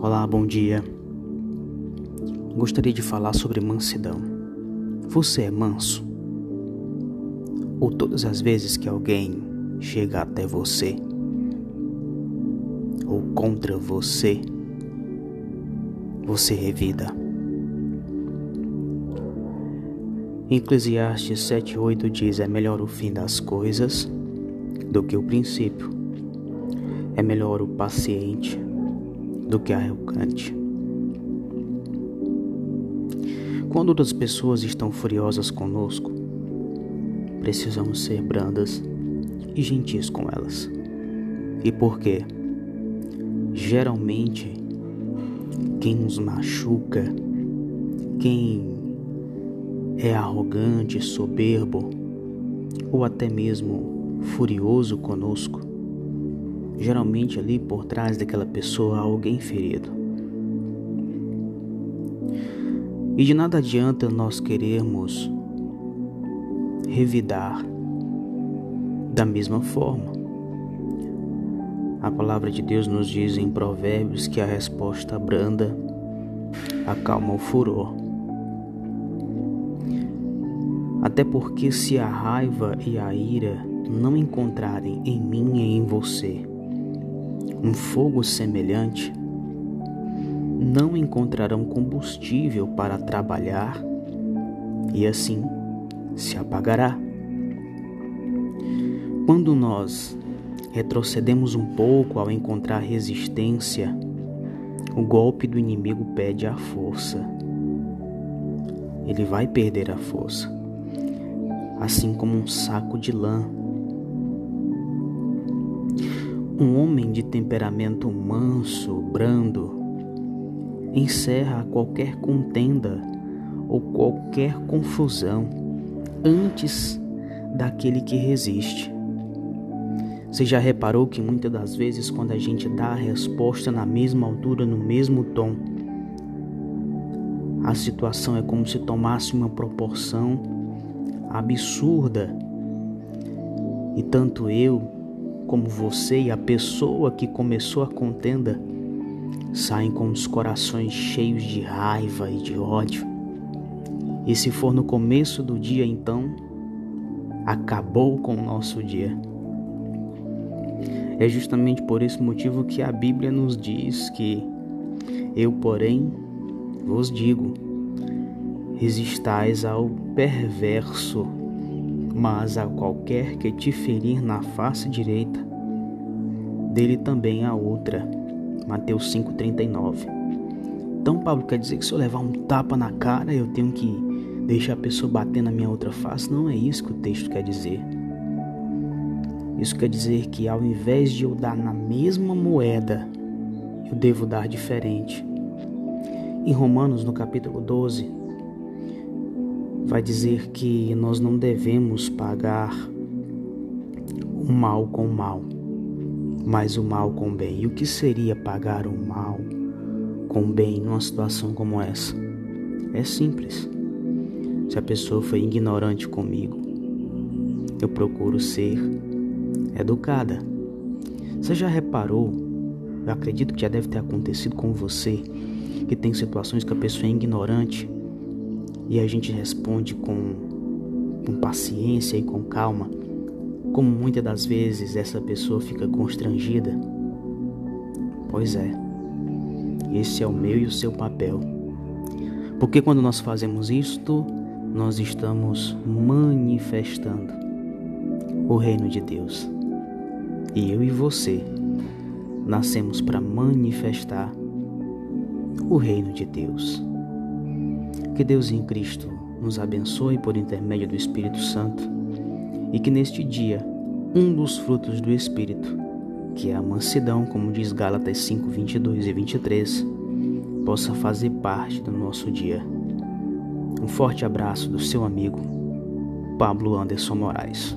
Olá, bom dia. Gostaria de falar sobre mansidão. Você é manso? Ou todas as vezes que alguém chega até você ou contra você, você revida? Eclesiastes 7:8 diz: É melhor o fim das coisas do que o princípio. É melhor o paciente do que arrogante. Quando outras pessoas estão furiosas conosco, precisamos ser brandas e gentis com elas. E por quê? Geralmente, quem nos machuca, quem é arrogante, soberbo ou até mesmo furioso conosco, geralmente ali por trás daquela pessoa há alguém ferido. E de nada adianta nós querermos revidar da mesma forma. A palavra de Deus nos diz em Provérbios que a resposta branda acalma o furor. Até porque se a raiva e a ira não encontrarem em mim e em você um fogo semelhante, não encontrarão combustível para trabalhar e assim se apagará. Quando nós retrocedemos um pouco ao encontrar resistência, o golpe do inimigo pede a força. Ele vai perder a força, assim como um saco de lã um homem de temperamento manso, brando, encerra qualquer contenda ou qualquer confusão antes daquele que resiste. Você já reparou que muitas das vezes, quando a gente dá a resposta na mesma altura, no mesmo tom, a situação é como se tomasse uma proporção absurda. E tanto eu como você e a pessoa que começou a contenda saem com os corações cheios de raiva e de ódio. E se for no começo do dia, então, acabou com o nosso dia. É justamente por esse motivo que a Bíblia nos diz que eu, porém, vos digo: resistais ao perverso mas a qualquer que te ferir na face direita, dele também a outra. Mateus 5,39. Então, Paulo quer dizer que se eu levar um tapa na cara, eu tenho que deixar a pessoa bater na minha outra face? Não é isso que o texto quer dizer. Isso quer dizer que ao invés de eu dar na mesma moeda, eu devo dar diferente. Em Romanos, no capítulo 12, vai dizer que nós não devemos pagar o mal com o mal, mas o mal com o bem. E o que seria pagar o mal com o bem numa situação como essa? É simples. Se a pessoa foi ignorante comigo, eu procuro ser educada. Você já reparou? Eu acredito que já deve ter acontecido com você que tem situações que a pessoa é ignorante e a gente responde com, com paciência e com calma, como muitas das vezes essa pessoa fica constrangida. Pois é, esse é o meu e o seu papel. Porque quando nós fazemos isto, nós estamos manifestando o reino de Deus. E eu e você nascemos para manifestar o reino de Deus. Que Deus em Cristo nos abençoe por intermédio do Espírito Santo e que neste dia um dos frutos do Espírito, que é a mansidão, como diz Gálatas 5, 22 e 23, possa fazer parte do nosso dia. Um forte abraço do seu amigo Pablo Anderson Moraes.